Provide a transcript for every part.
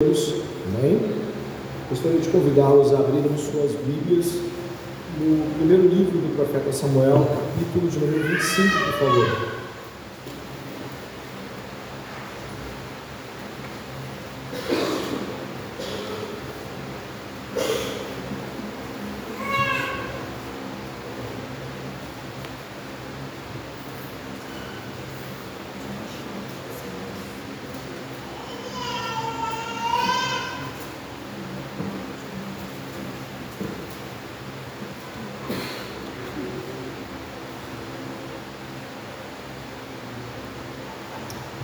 amém? Gostaria de convidá-los a abrirem suas Bíblias no primeiro livro do profeta Samuel, capítulo de número 25, por favor.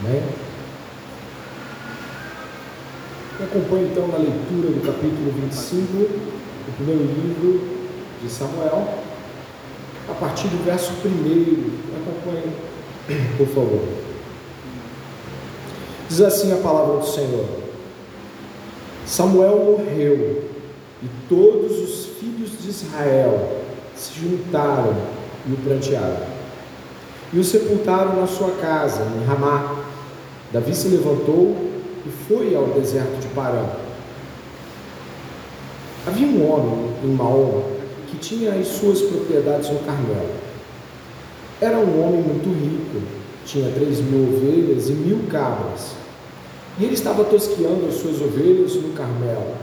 Amém? Então na leitura do capítulo 25 do primeiro livro de Samuel, a partir do verso 1. Acompanhe, por favor. Diz assim a palavra do Senhor: Samuel morreu e todos os filhos de Israel se juntaram e o prantearam. E o sepultaram na sua casa, em Ramá, Davi se levantou e foi ao deserto de Parã. Havia um homem em Maom que tinha as suas propriedades no Carmelo. Era um homem muito rico, tinha três mil ovelhas e mil cabras. E ele estava tosqueando as suas ovelhas no Carmelo.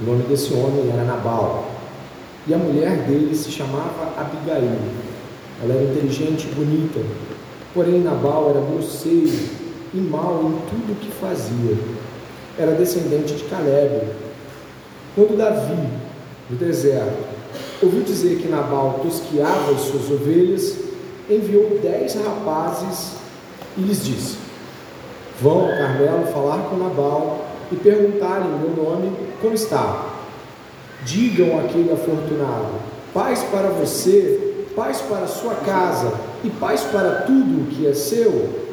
O nome desse homem era Nabal. E a mulher dele se chamava Abigail. Ela era inteligente e bonita. Porém, Nabal era grosseiro e mal em tudo o que fazia. Era descendente de Caleb. Quando Davi, no deserto, ouviu dizer que Nabal tosquiava as suas ovelhas, enviou dez rapazes e lhes disse: Vão ao Carmelo falar com Nabal e perguntarem em meu nome como está. Digam àquele afortunado: Paz para você, paz para sua casa e paz para tudo o que é seu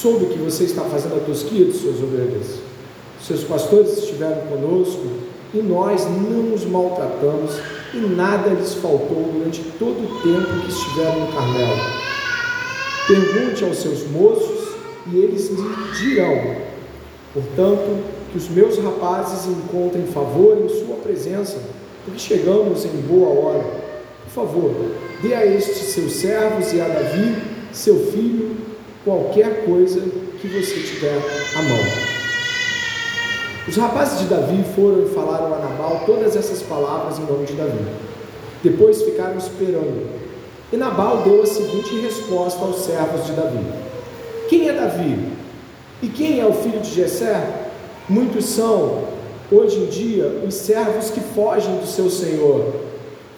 soube que você está fazendo a tosquia de suas ovelhas. Seus pastores estiveram conosco e nós não nos maltratamos e nada lhes faltou durante todo o tempo que estiveram no Carmelo. Pergunte aos seus moços e eles lhe dirão. Portanto, que os meus rapazes encontrem favor em sua presença, porque chegamos em boa hora. Por favor, dê a estes seus servos e a Davi, seu filho, qualquer coisa que você tiver à mão. Os rapazes de Davi foram e falaram a Nabal todas essas palavras em nome de Davi. Depois ficaram esperando. E Nabal deu a seguinte resposta aos servos de Davi: Quem é Davi? E quem é o filho de Jessé? Muitos são, hoje em dia, os servos que fogem do seu senhor.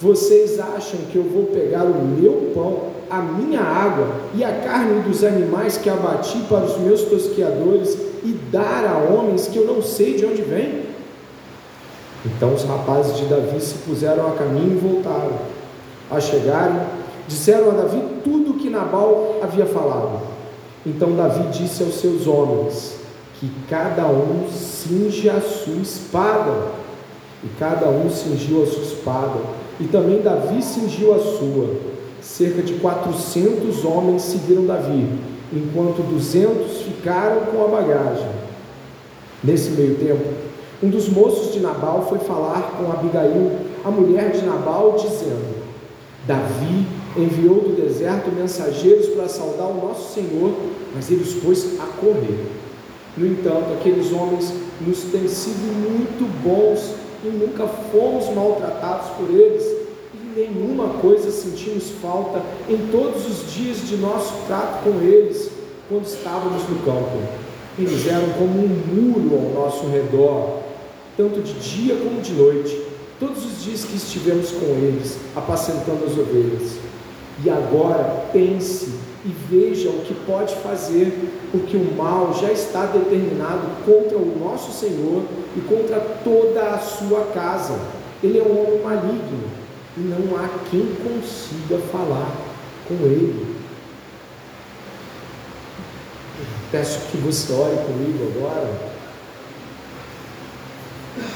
Vocês acham que eu vou pegar o meu pão a minha água e a carne dos animais que abati para os meus tosqueadores e dar a homens que eu não sei de onde vêm? Então os rapazes de Davi se puseram a caminho e voltaram. A chegarem, disseram a Davi tudo o que Nabal havia falado. Então Davi disse aos seus homens que cada um cinge a sua espada. E cada um cingiu a sua espada. E também Davi cingiu a sua cerca de 400 homens seguiram Davi, enquanto 200 ficaram com a bagagem. Nesse meio tempo, um dos moços de Nabal foi falar com Abigail, a mulher de Nabal, dizendo: Davi enviou do deserto mensageiros para saudar o nosso Senhor, mas ele os pôs a correr. No entanto, aqueles homens nos têm sido muito bons e nunca fomos maltratados por eles nenhuma coisa sentimos falta em todos os dias de nosso trato com eles, quando estávamos no campo. Eles eram como um muro ao nosso redor, tanto de dia como de noite, todos os dias que estivemos com eles, apacentando as ovelhas. E agora pense e veja o que pode fazer, porque o mal já está determinado contra o nosso Senhor e contra toda a sua casa. Ele é um homem maligno e não há quem consiga falar com ele. Peço que você ore comigo agora,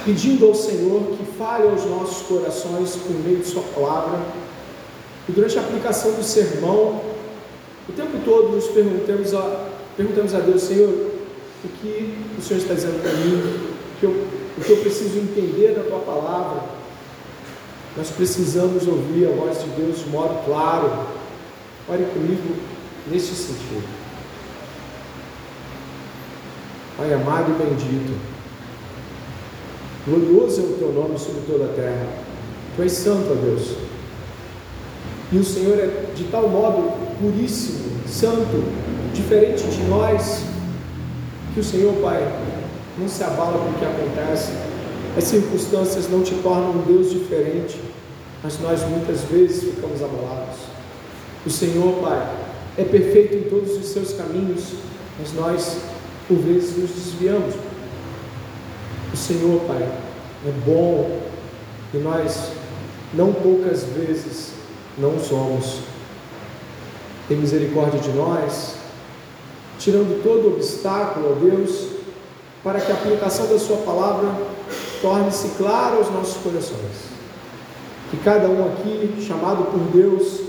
pedindo ao Senhor que fale aos nossos corações por meio de Sua palavra, e durante a aplicação do sermão, o tempo todo nos perguntamos a, perguntamos a Deus, Senhor, o que o Senhor está dizendo para mim, que eu, o que eu preciso entender da tua palavra. Nós precisamos ouvir a voz de Deus de modo claro. Ore comigo neste sentido. Pai amado e bendito, glorioso é o teu nome sobre toda a terra. Tu és santo, ó Deus. E o Senhor é de tal modo puríssimo, santo, diferente de nós, que o Senhor, Pai, não se abala com o que acontece. As circunstâncias não te tornam um Deus diferente, mas nós muitas vezes ficamos abalados. O Senhor, Pai, é perfeito em todos os seus caminhos, mas nós, por vezes, nos desviamos. O Senhor, Pai, é bom e nós, não poucas vezes, não somos. Tem misericórdia de nós, tirando todo obstáculo, ó Deus, para que a aplicação da Sua palavra torne-se clara aos nossos corações. Que cada um aqui, chamado por Deus,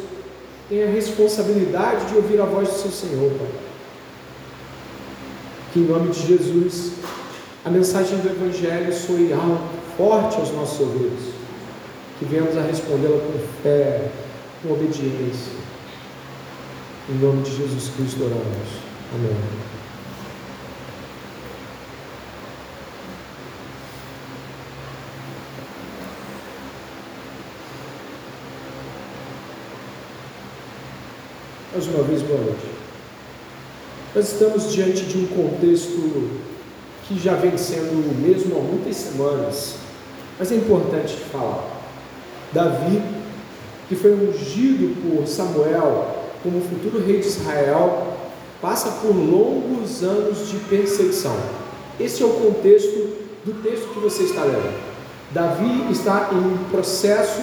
tenha a responsabilidade de ouvir a voz do seu Senhor, Pai. Que em nome de Jesus, a mensagem do Evangelho soe alto, forte aos nossos ouvidos. Que venhamos a respondê-la com fé, com obediência. Em nome de Jesus Cristo oramos. Amém. Mais uma vez, boa noite. Nós estamos diante de um contexto que já vem sendo o mesmo há muitas semanas, mas é importante falar. Davi, que foi ungido por Samuel como futuro rei de Israel, passa por longos anos de perseguição. Esse é o contexto do texto que você está lendo. Davi está em um processo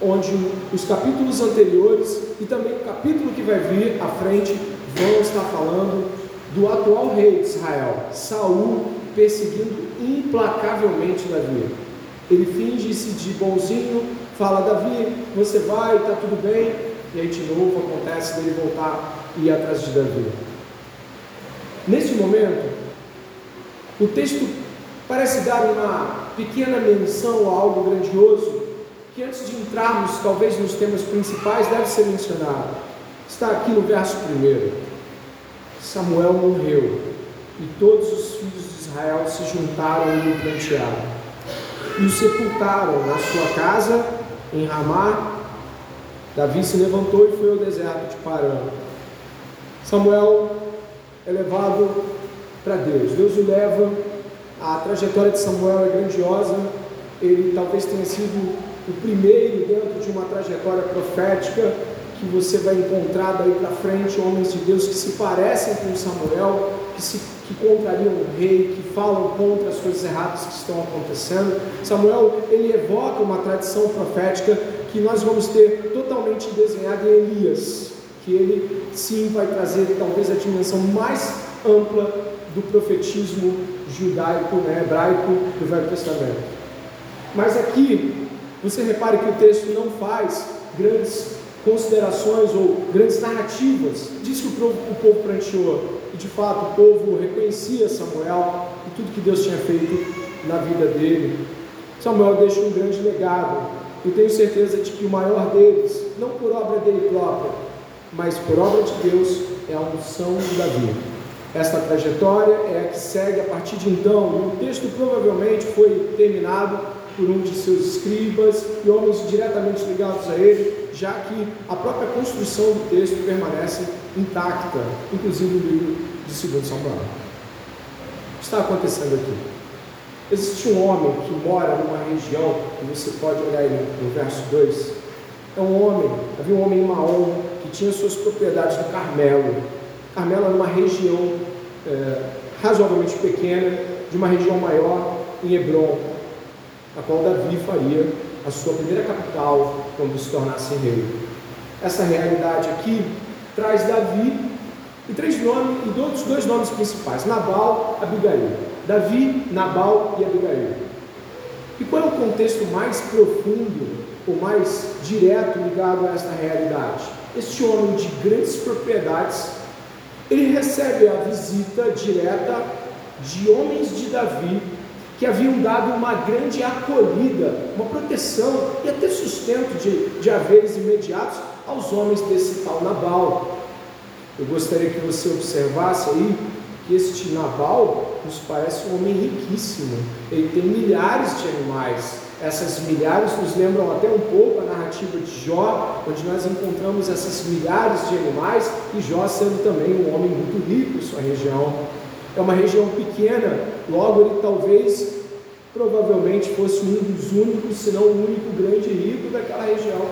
onde os capítulos anteriores e também o capítulo que vai vir à frente vão estar falando do atual rei de Israel, Saul, perseguindo implacavelmente Davi. Ele finge-se de bonzinho, fala: Davi, você vai, está tudo bem, e aí de novo acontece dele voltar e ir atrás de Davi. Nesse momento, o texto parece dar uma pequena menção a algo grandioso que antes de entrarmos talvez nos temas principais deve ser mencionado. Está aqui no verso 1. Samuel morreu e todos os filhos de Israel se juntaram e o plantearam e o sepultaram na sua casa em Ramá. Davi se levantou e foi ao deserto de Parã. Samuel é levado para Deus. Deus o leva, a trajetória de Samuel é grandiosa, ele talvez tenha sido o primeiro dentro de uma trajetória profética que você vai encontrar daí para frente homens de Deus que se parecem com Samuel, que se que contrariam o rei, que falam contra as coisas erradas que estão acontecendo. Samuel, ele evoca uma tradição profética que nós vamos ter totalmente desenhada em Elias que ele sim vai trazer talvez a dimensão mais ampla do profetismo judaico, né, hebraico do Velho Testamento. Mas aqui, você repare que o texto não faz grandes considerações ou grandes narrativas. Diz que o povo, o povo pranteou, e de fato o povo reconhecia Samuel e tudo que Deus tinha feito na vida dele. Samuel deixa um grande legado. Eu tenho certeza de que o maior deles, não por obra dele própria, mas por obra de Deus é a unção de Davi. Esta trajetória é a que segue a partir de então, o texto provavelmente foi terminado por um de seus escribas e homens diretamente ligados a ele, já que a própria construção do texto permanece intacta, inclusive no livro de 2 Samuel. O que está acontecendo aqui? Existe um homem que mora numa região, e você pode olhar aí no verso 2. É um homem, havia um homem em Maom, que tinha suas propriedades no Carmelo. Carmelo era uma região é, razoavelmente pequena, de uma região maior em Hebron, a qual Davi faria a sua primeira capital quando se tornasse rei. Essa realidade aqui traz Davi e três nomes e dois, nomes principais: Nabal, Abigail. Davi, Nabal e Abigail. E qual é o contexto mais profundo ou mais direto ligado a esta realidade? este homem de grandes propriedades, ele recebe a visita direta de homens de Davi que haviam dado uma grande acolhida, uma proteção e até sustento de, de haveres imediatos aos homens desse tal Nabal. Eu gostaria que você observasse aí que este Nabal nos parece um homem riquíssimo. Ele tem milhares de animais. Essas milhares nos lembram até um pouco a narrativa de Jó, onde nós encontramos essas milhares de animais e Jó sendo também um homem muito rico em sua região. É uma região pequena, logo ele talvez, provavelmente fosse um dos únicos, se não o único grande rico daquela região.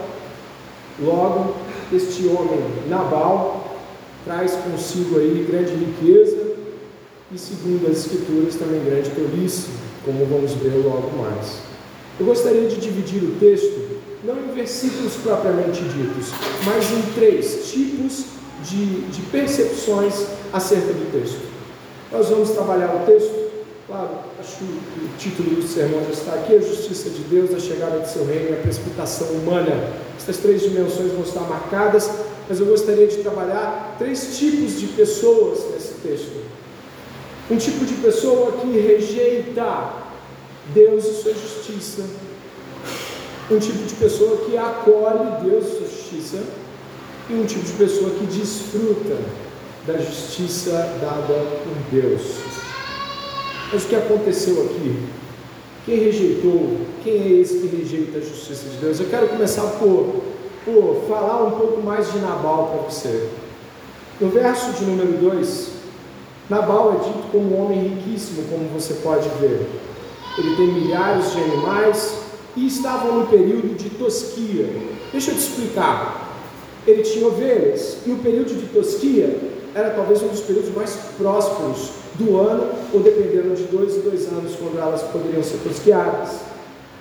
Logo, este homem, Nabal, traz consigo aí grande riqueza e, segundo as escrituras, também grande tolice, como vamos ver logo mais. Eu gostaria de dividir o texto, não em versículos propriamente ditos, mas em três tipos de, de percepções acerca do texto. Nós vamos trabalhar o texto, claro, acho que o título do sermão já está aqui: a justiça de Deus, a chegada de seu reino a precipitação humana. Essas três dimensões vão estar marcadas, mas eu gostaria de trabalhar três tipos de pessoas nesse texto. Um tipo de pessoa que rejeita Deus e sua justiça. Um tipo de pessoa que acolhe Deus e sua justiça. E um tipo de pessoa que desfruta da justiça dada por Deus. Mas o que aconteceu aqui? Quem rejeitou? Quem é esse que rejeita a justiça de Deus? Eu quero começar por, por falar um pouco mais de Nabal para você. No verso de número 2, Nabal é dito como um homem riquíssimo, como você pode ver ele tem milhares de animais e estavam no período de tosquia. Deixa eu te explicar. Ele tinha ovelhas e o período de tosquia era talvez um dos períodos mais prósperos do ano, ou dependendo de dois e dois anos, quando elas poderiam ser tosquiadas.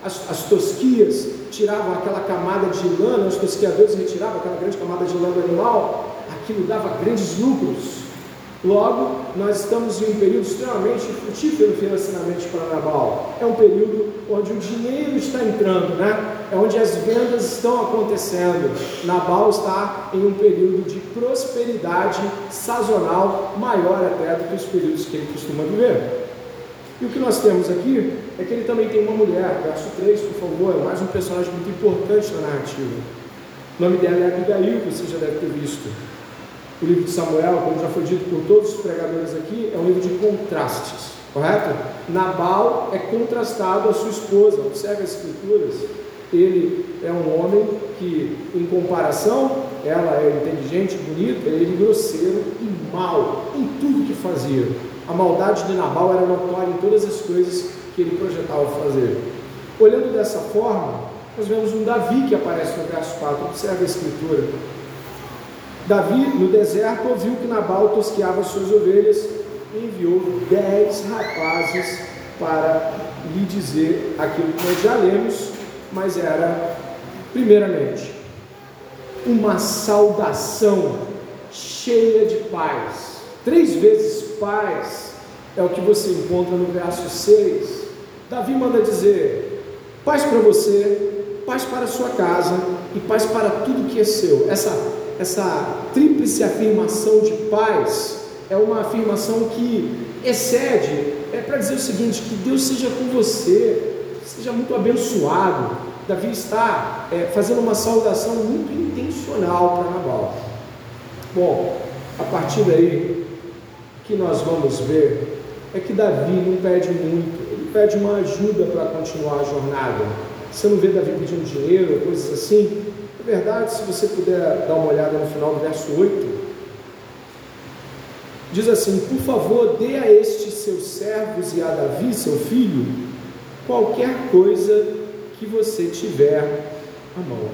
As, as tosquias tiravam aquela camada de lã, os tosquiadores retiravam aquela grande camada de lã do animal, aquilo dava grandes lucros. Logo, nós estamos em um período extremamente frutífero financeiramente para Nabal. É um período onde o dinheiro está entrando, né? É onde as vendas estão acontecendo. Nabal está em um período de prosperidade sazonal maior até do que os períodos que ele costuma viver. E o que nós temos aqui é que ele também tem uma mulher, verso 3, por favor, é mais um personagem muito importante na narrativa. O nome dela é Abigail, que você já deve ter visto. O livro de Samuel, como já foi dito por todos os pregadores aqui, é um livro de contrastes, correto? Nabal é contrastado à sua esposa, observe as escrituras. Ele é um homem que, em comparação, ela é inteligente, bonita, ele é grosseiro e mau em tudo que fazia. A maldade de Nabal era notória em todas as coisas que ele projetava fazer. Olhando dessa forma, nós vemos um Davi que aparece no verso 4, observe a escritura. Davi, no deserto, ouviu que Nabal tosqueava suas ovelhas e enviou dez rapazes para lhe dizer aquilo que nós já lemos, mas era, primeiramente, uma saudação cheia de paz. Três vezes paz é o que você encontra no verso 6. Davi manda dizer: paz para você, paz para a sua casa e paz para tudo que é seu. Essa essa tríplice afirmação de paz é uma afirmação que excede, é para dizer o seguinte: que Deus seja com você, seja muito abençoado. Davi está é, fazendo uma saudação muito intencional para Nabal. Bom, a partir daí, o que nós vamos ver é que Davi não pede muito, ele pede uma ajuda para continuar a jornada. Você não vê Davi pedindo dinheiro, coisas assim, na verdade, se você puder dar uma olhada no final do verso 8, diz assim: Por favor, dê a estes seus servos e a Davi, seu filho, qualquer coisa que você tiver à mão.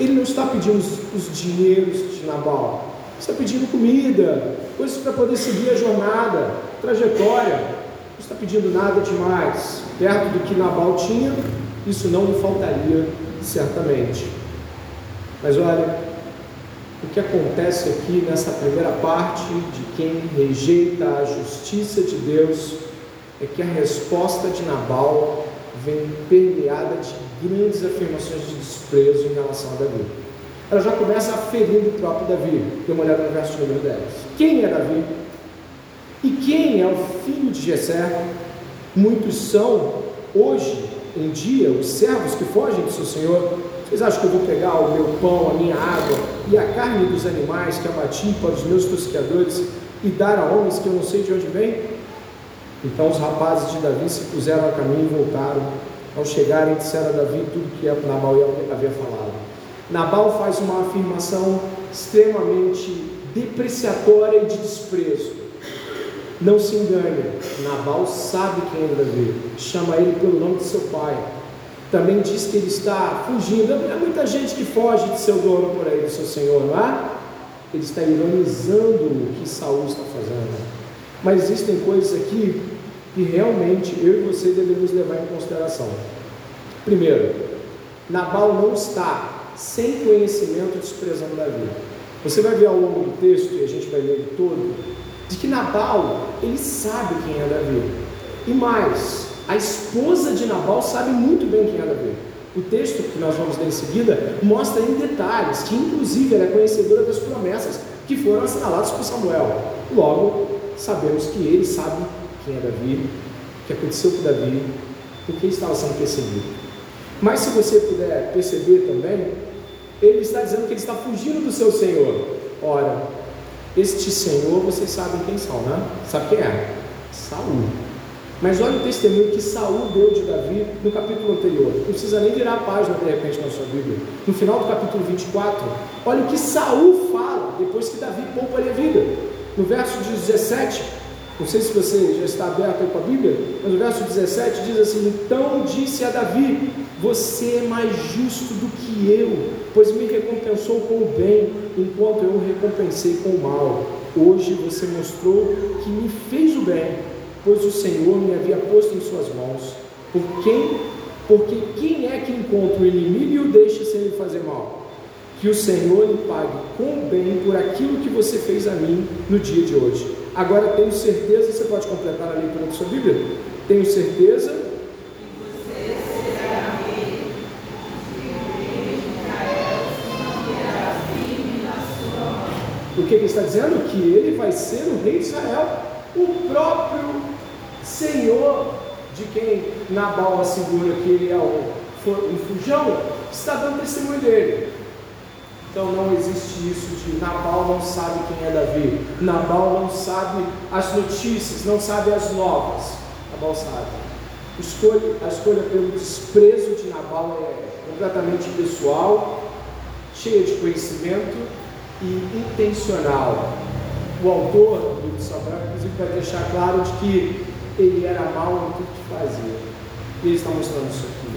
Ele não está pedindo os, os dinheiros de Nabal, está pedindo comida, coisas para poder seguir a jornada, trajetória. Não está pedindo nada demais. Perto do que Nabal tinha, isso não lhe faltaria, certamente. Mas olha, o que acontece aqui nessa primeira parte de quem rejeita a justiça de Deus é que a resposta de Nabal vem permeada de grandes afirmações de desprezo em relação a Davi. Ela já começa a ferir o próprio Davi. Dê uma olhada no verso número 10. Quem é Davi? E quem é o filho de Jessé? Muitos são, hoje em dia, os servos que fogem do seu senhor. Vocês acham que eu vou pegar o meu pão, a minha água e a carne dos animais que abati para os meus tosqueadores e dar a homens que eu não sei de onde vem? Então os rapazes de Davi se puseram a caminho e voltaram. Ao chegarem, disseram a Davi tudo que Nabal havia falado. Nabal faz uma afirmação extremamente depreciatória e de desprezo. Não se engane, Nabal sabe quem é Davi, chama ele pelo nome de seu pai. Também diz que ele está fugindo. É muita gente que foge de seu dono por aí, do seu senhor, não é? Ele está ironizando o que Saul está fazendo. Mas existem coisas aqui que realmente eu e você devemos levar em consideração. Primeiro, Nabal não está sem conhecimento desprezando Davi. Você vai ver ao longo do texto, e a gente vai ler todo, de que Nabal, ele sabe quem é Davi. E mais, a esposa de Nabal sabe muito bem quem é Davi. O texto que nós vamos ler em seguida mostra em detalhes que, inclusive, ela é conhecedora das promessas que foram assinaladas por Samuel. Logo, sabemos que ele sabe quem é Davi, o que aconteceu com Davi, o que estava sendo perseguido. Mas se você puder perceber também, ele está dizendo que ele está fugindo do seu Senhor. Ora, este Senhor, vocês sabem quem são, né? Sabe quem é? Saul. Mas olha o testemunho que Saul deu de Davi no capítulo anterior. Não precisa nem virar a página de repente na sua Bíblia. No final do capítulo 24, olha o que Saul fala depois que Davi poupa-lhe a vida. No verso 17, não sei se você já está aberto aí com a Bíblia, mas o verso 17 diz assim: Então disse a Davi: Você é mais justo do que eu, pois me recompensou com o bem, enquanto eu o recompensei com o mal. Hoje você mostrou que me fez o bem, pois o Senhor me havia posto em suas mãos. Por quem? Porque quem é que encontra o inimigo e o deixa sem lhe fazer mal? que o Senhor lhe pague com bem por aquilo que você fez a mim no dia de hoje. Agora tenho certeza, você pode completar a leitura da sua Bíblia? Tenho certeza. O que ele está dizendo? Que ele vai ser o rei de Israel, o próprio Senhor de quem Nabal assegura que ele é um fujão, está dando testemunho dele. Então não existe isso de Nabal não sabe quem é Davi, Nabal não sabe as notícias, não sabe as novas. Nabal sabe. Escolha, a escolha pelo desprezo de Nabal é completamente pessoal, cheia de conhecimento e intencional. O autor do Samuel, inclusive, vai deixar claro de que ele era mau em tudo que fazia. E ele está mostrando isso aqui.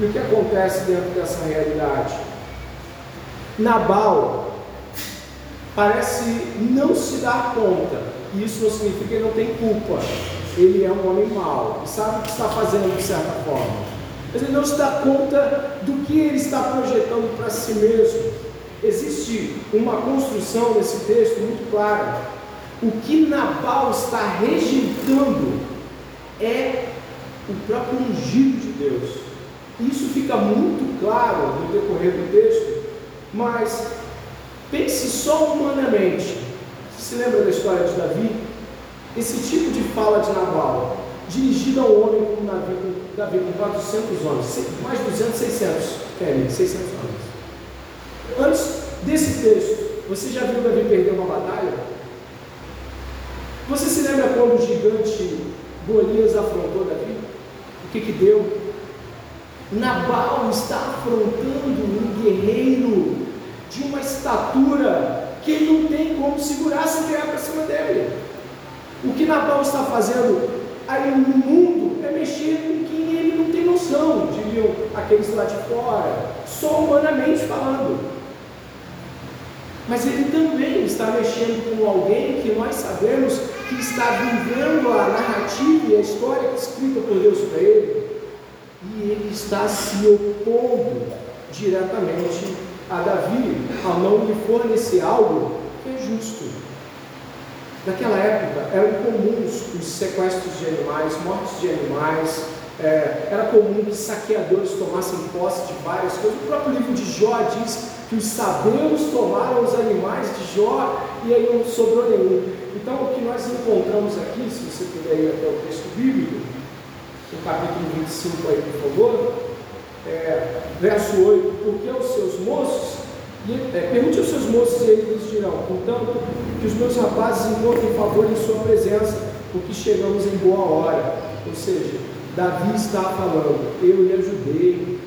E o que acontece dentro dessa realidade? Nabal parece não se dar conta, e isso não significa que ele não tem culpa. Ele é um homem mau e sabe o que está fazendo de certa forma, mas ele não se dá conta do que ele está projetando para si mesmo. Existe uma construção nesse texto muito clara. O que Nabal está rejeitando é o próprio ungido de Deus. Isso fica muito claro no decorrer do texto, mas pense só humanamente. Você se lembra da história de Davi? Esse tipo de fala de Nabal, dirigida a um homem como Davi, Davi, com 400 homens, mais 200, 600, querem, 600 homens. Antes desse texto, você já viu Davi perder uma batalha? Você se lembra quando o gigante Golias afrontou Davi? O que que deu? Nabal está afrontando um guerreiro de uma estatura que ele não tem como segurar se vier para cima dele. O que Nabal está fazendo aí no mundo é mexer com quem ele não tem noção, diriam aqueles lá de fora, só humanamente falando. Mas ele também está mexendo com alguém que nós sabemos que está vivendo a narrativa e a história escrita por Deus para ele e ele está se opondo diretamente a Davi ao não lhe fornecer algo que é justo. Naquela época eram comuns os sequestros de animais, mortes de animais, é, era comum que saqueadores tomassem posse de várias coisas. O próprio livro de Jó diz que os sabeus tomaram os animais de Jó e aí não sobrou nenhum. Então, o que nós encontramos aqui, se você puder ir até o texto bíblico, no capítulo 25 aí, por favor, é, verso 8, porque os seus moços, é, pergunte aos seus moços e eles lhes dirão, contanto que os meus rapazes encontrem favor em sua presença, porque chegamos em boa hora. Ou seja, Davi está falando, eu lhe ajudei,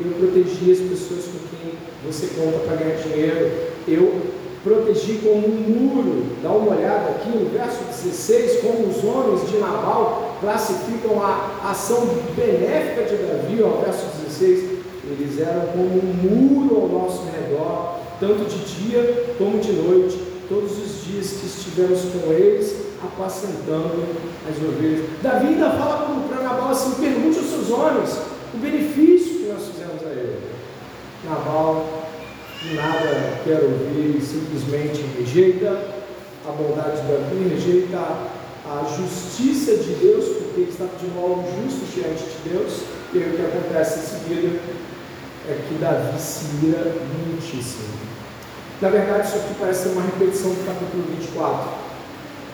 eu protegi as pessoas com quem você conta para ganhar dinheiro, eu protegi como um muro. Dá uma olhada aqui no verso 16, como os homens de Nabal classificam a ação benéfica de Davi, ó, verso 16. Eles eram como um muro ao nosso redor, tanto de dia como de noite, todos os dias que estivemos com eles, apacentando as ovelhas. Davi ainda fala para Nabal assim: pergunte aos seus homens o benefício que nós fizemos a ele. Nabal nada quer ouvir, simplesmente rejeita a bondade de Davi, rejeita a justiça de Deus, porque ele está pedindo algo justo diante de Deus, e aí o que acontece em seguida é que Davi se ira muitíssimo. Na verdade, isso aqui parece ser uma repetição do capítulo 24.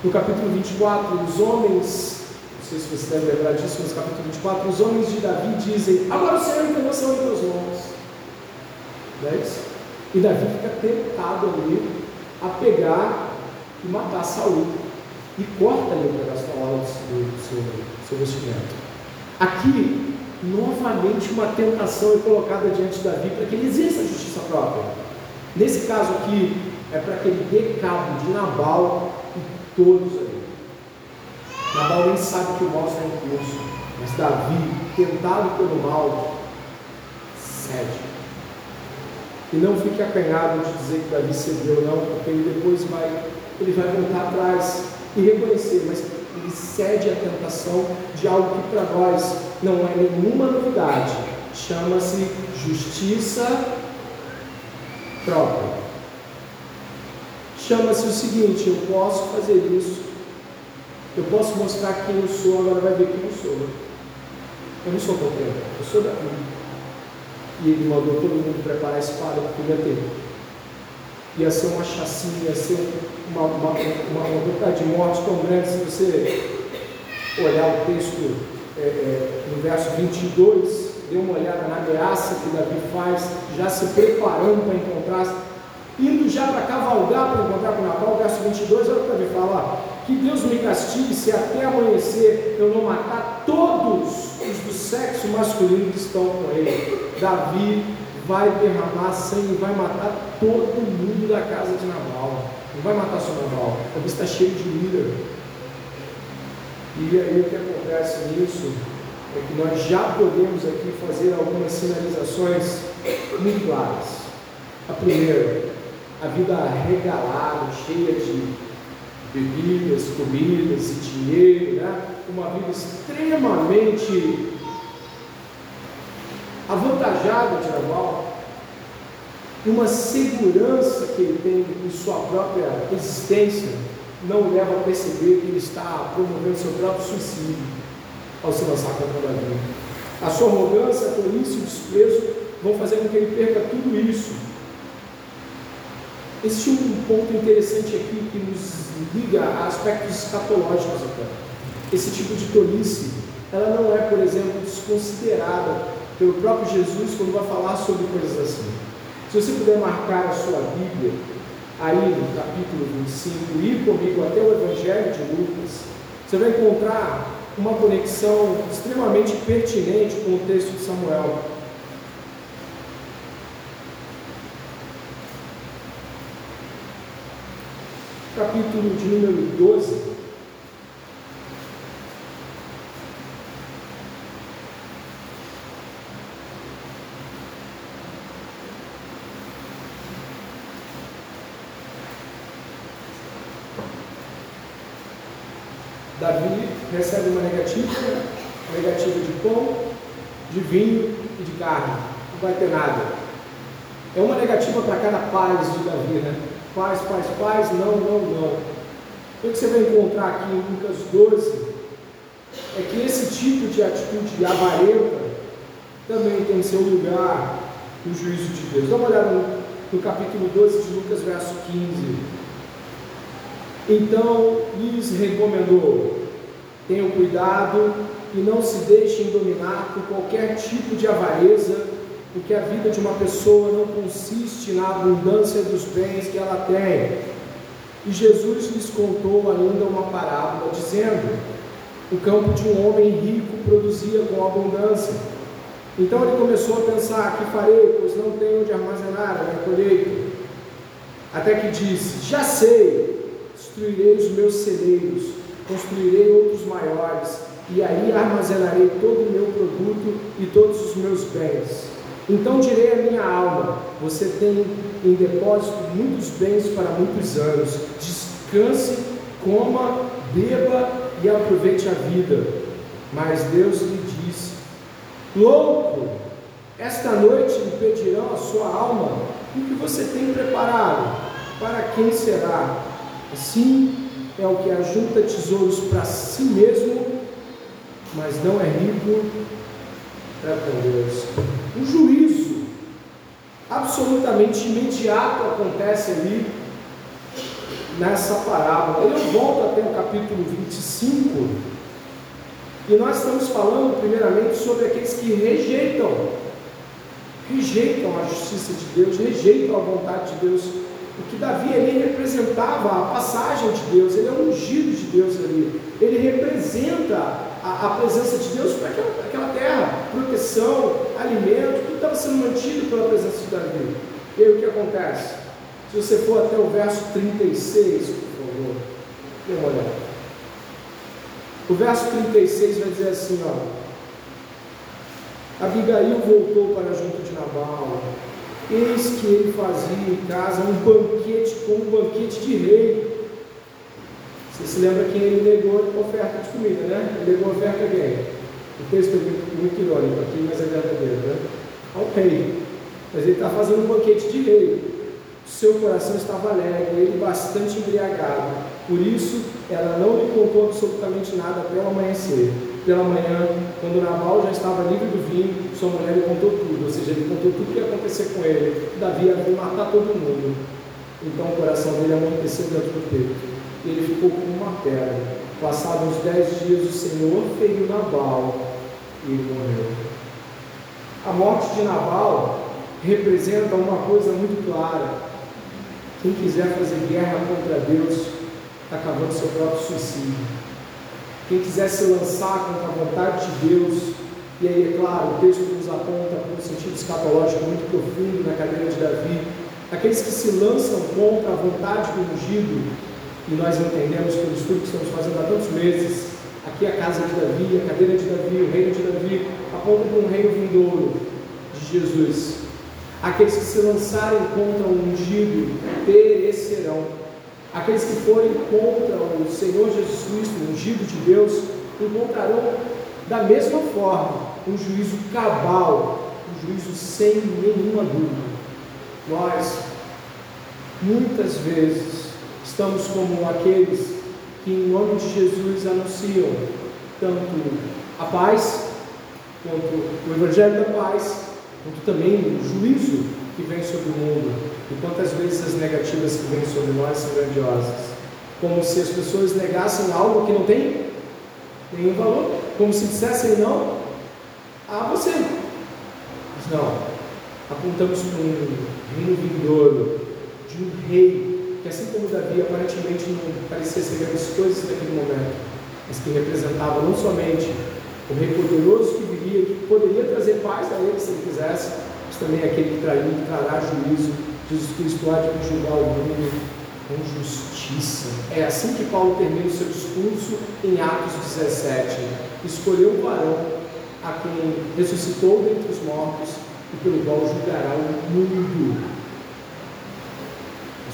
No capítulo 24, os homens, não sei se você deve lembrar disso, mas capítulo 24, os homens de Davi dizem: Agora o Senhor entregou Saul em teus mãos. Não é isso? E Davi fica tentado ali a pegar e matar Saul. E corta ali o pedaço da do seu, seu, vestimento. Aqui, novamente, uma tentação é colocada diante de Davi para que ele exerça a justiça própria. Nesse caso aqui, é para que ele dê cabo de Nabal e todos ali. Nabal nem sabe que o mal está em curso, mas Davi, tentado pelo mal, cede. E não fique acanhado de dizer que Davi cedeu, não, porque ele depois vai, ele vai voltar atrás e reconhecer, mas ele cede à tentação de algo que para nós não é nenhuma novidade. Chama-se justiça própria. Chama-se o seguinte: eu posso fazer isso, eu posso mostrar quem eu sou, agora vai ver quem eu sou. Eu não sou qualquer eu sou Davi e ele mandou todo mundo preparar a espada porque ia ter. Ia ser uma chacina, ia ser uma, uma, uma, uma vontade de morte tão grande. Se você olhar o texto é, é, no verso 22, dê uma olhada na ameaça que Davi faz, já se preparando para encontrar, indo já para cavalgar para encontrar com Nabal, verso 22, olha o que Davi fala: que Deus me castigue se até amanhecer eu não matar todos os do sexo masculino que estão com ele. Davi vai derramar sangue, vai matar todo mundo da casa de Nabal. Não vai matar só Nabal. Davi está cheio de ira. E aí o que acontece nisso é que nós já podemos aqui fazer algumas sinalizações muito claras. A primeira, a vida regalada, cheia de bebidas, comidas e dinheiro, né? uma vida extremamente avantajada de Nabal, uma segurança que ele tem em sua própria existência, não leva a perceber que ele está promovendo seu próprio suicídio ao se lançar contra Davi. A sua arrogância, a tolice e o desprezo vão fazer com que ele perca tudo isso. Existe um ponto interessante aqui que nos liga a aspectos escatológicos até. Esse tipo de tolice, ela não é, por exemplo, desconsiderada pelo próprio Jesus quando vai falar sobre coisas assim. Se você puder marcar a sua Bíblia, aí no capítulo 25, ir comigo até o Evangelho de Lucas, você vai encontrar uma conexão extremamente pertinente com o texto de Samuel. Capítulo de número 12. Davi recebe uma negativa, uma negativa de pão, de vinho e de carne. Não vai ter nada. É uma negativa para cada paz de Davi, né? Paz, paz, paz, não, não, não. O que você vai encontrar aqui em Lucas 12 é que esse tipo de atitude avarenta também tem seu lugar no juízo de Deus. Dá uma olhada no, no capítulo 12 de Lucas, verso 15. Então lhes recomendou: tenham cuidado e não se deixem dominar por qualquer tipo de avareza, porque a vida de uma pessoa não consiste na abundância dos bens que ela tem. E Jesus lhes contou ainda uma parábola, dizendo: O campo de um homem rico produzia com abundância. Então ele começou a pensar: Que farei, pois não tenho onde armazenar a minha colheita. Até que disse: Já sei, destruirei os meus celeiros, construirei outros maiores, e aí armazenarei todo o meu produto e todos os meus bens. Então direi à minha alma: Você tem em depósito muitos bens para muitos anos. Descanse, coma, beba e aproveite a vida. Mas Deus lhe disse: Louco, esta noite lhe pedirão a sua alma o que você tem preparado. Para quem será? Assim é o que ajunta tesouros para si mesmo mas não é rico para com Deus. Um juízo absolutamente imediato acontece ali nessa parábola. Eu volto até o capítulo 25 e nós estamos falando primeiramente sobre aqueles que rejeitam, rejeitam a justiça de Deus, rejeitam a vontade de Deus. O que Davi ele representava a passagem de Deus, ele é um ungido de Deus ali, ele representa a, a presença de Deus para aquela, aquela terra, proteção, alimento, tudo estava sendo mantido pela presença de Davi. E aí o que acontece? Se você for até o verso 36, por favor, dê uma olhada. O verso 36 vai dizer assim, ó. Abigail voltou para junto de Nabal. Eis que ele fazia em casa um banquete como um banquete de rei você se lembra que ele negou a oferta de comida, né? Ele negou a oferta a quem? O texto é muito irônico aqui, mas é verdadeiro, né? Ao rei. Mas ele está fazendo um banquete de rei. Seu coração estava alegre, ele bastante embriagado. Por isso, ela não lhe contou absolutamente nada até o amanhecer. Pela manhã, quando Nabal já estava livre do vinho, sua mulher lhe contou tudo, ou seja, ele contou tudo o que ia acontecer com ele. Davi ia matar todo mundo. Então o coração dele amorteceu dentro do peito ele ficou como uma pedra. Passados dez dias, o Senhor feriu Nabal e ele morreu. A morte de Nabal representa uma coisa muito clara. Quem quiser fazer guerra contra Deus está acabando seu próprio suicídio. Quem quiser se lançar contra a vontade de Deus, e aí, é claro, o texto nos aponta para um sentido escatológico muito profundo na cadeira de Davi, aqueles que se lançam contra a vontade do ungido, e nós entendemos pelo estudo que estamos fazendo há tantos meses, aqui a casa de Davi, a cadeira de Davi, o reino de Davi, aponta para um reino vindouro de Jesus. Aqueles que se lançarem contra o ungido perecerão. Aqueles que forem contra o Senhor Jesus Cristo, ungido de Deus, encontrarão da mesma forma um juízo cabal, um juízo sem nenhuma dúvida. Nós, muitas vezes, Estamos como aqueles que, em nome de Jesus, anunciam tanto a paz, quanto o Evangelho da paz, quanto também o juízo que vem sobre o mundo. E quantas vezes as negativas que vêm sobre nós são grandiosas. Como se as pessoas negassem algo que não tem nenhum valor. Como se dissessem não a você. Mas não. Apontamos para um reino vindouro de um rei que assim como Davi aparentemente não parecia ser grandes coisas naquele momento, mas que representava não somente o rei poderoso que viria, que poderia trazer paz a ele se ele quisesse, também aquele que traiu trará juízo. Jesus Cristo há de julgar o mundo com justiça. É assim que Paulo termina o seu discurso em Atos 17. Escolheu o varão a quem ressuscitou dentre os mortos e pelo qual julgará o mundo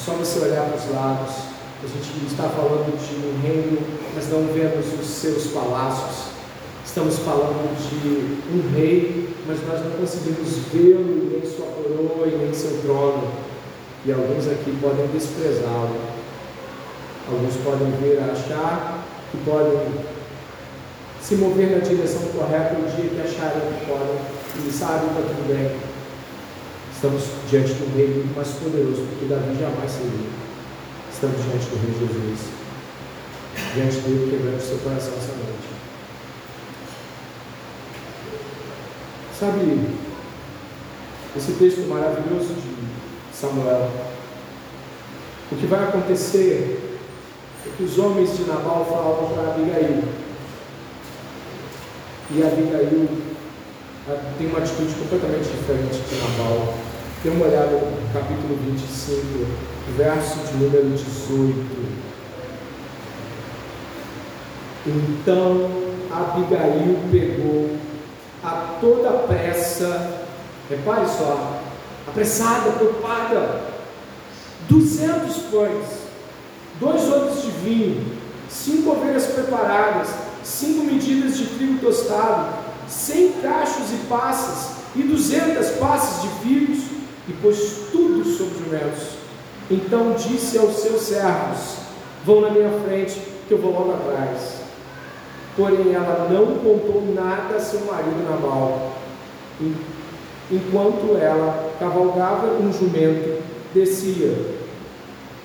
só você olhar para os lados, a gente está falando de um reino, mas não vemos os seus palácios. Estamos falando de um rei, mas nós não conseguimos vê-lo, nem sua coroa e nem seu trono. E alguns aqui podem desprezá-lo. Alguns podem ver, achar que podem se mover na direção correta o dia que acharem que podem e sabem que está tudo bem. Estamos diante do rei muito mais poderoso do que Davi jamais seria. Estamos diante do rei Jesus. diante dele, quebrando o seu coração essa noite. Sabe, esse texto maravilhoso de Samuel, o que vai acontecer é que os homens de Nabal falam para Abigail, e Abigail tem uma atitude completamente diferente de Nabal. Dê uma olhada no capítulo 25, verso de número 18. Então Abigail pegou a toda pressa, repare só, apressada, preocupada, duzentos pães, dois odres de vinho, cinco ovelhas preparadas, cinco medidas de trigo tostado, cem cachos e passas, e duzentas passas de figos, e pôs tudo sobre os jumentos. Então disse aos seus servos: Vão na minha frente, que eu vou logo atrás. Porém, ela não contou nada a seu marido Nabal. Enquanto ela cavalgava um jumento, descia,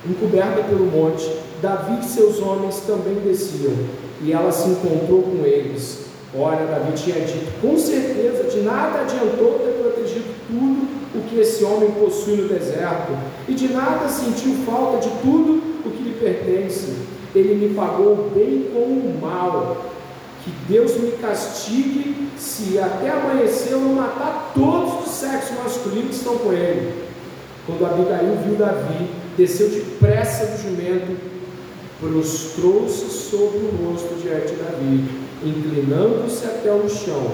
encoberta pelo monte, Davi e seus homens também desciam, e ela se encontrou com eles. Ora, Davi tinha dito, com certeza de nada adiantou ter protegido tudo o que esse homem possui no deserto, e de nada sentiu falta de tudo o que lhe pertence. Ele me pagou bem com o mal. Que Deus me castigue se até amanhecer eu não matar todos os sexos masculinos que estão com ele. Quando Abigail viu Davi, desceu depressa do jumento, prostrou-se sobre o rosto diante de Davi, inclinando-se até o chão,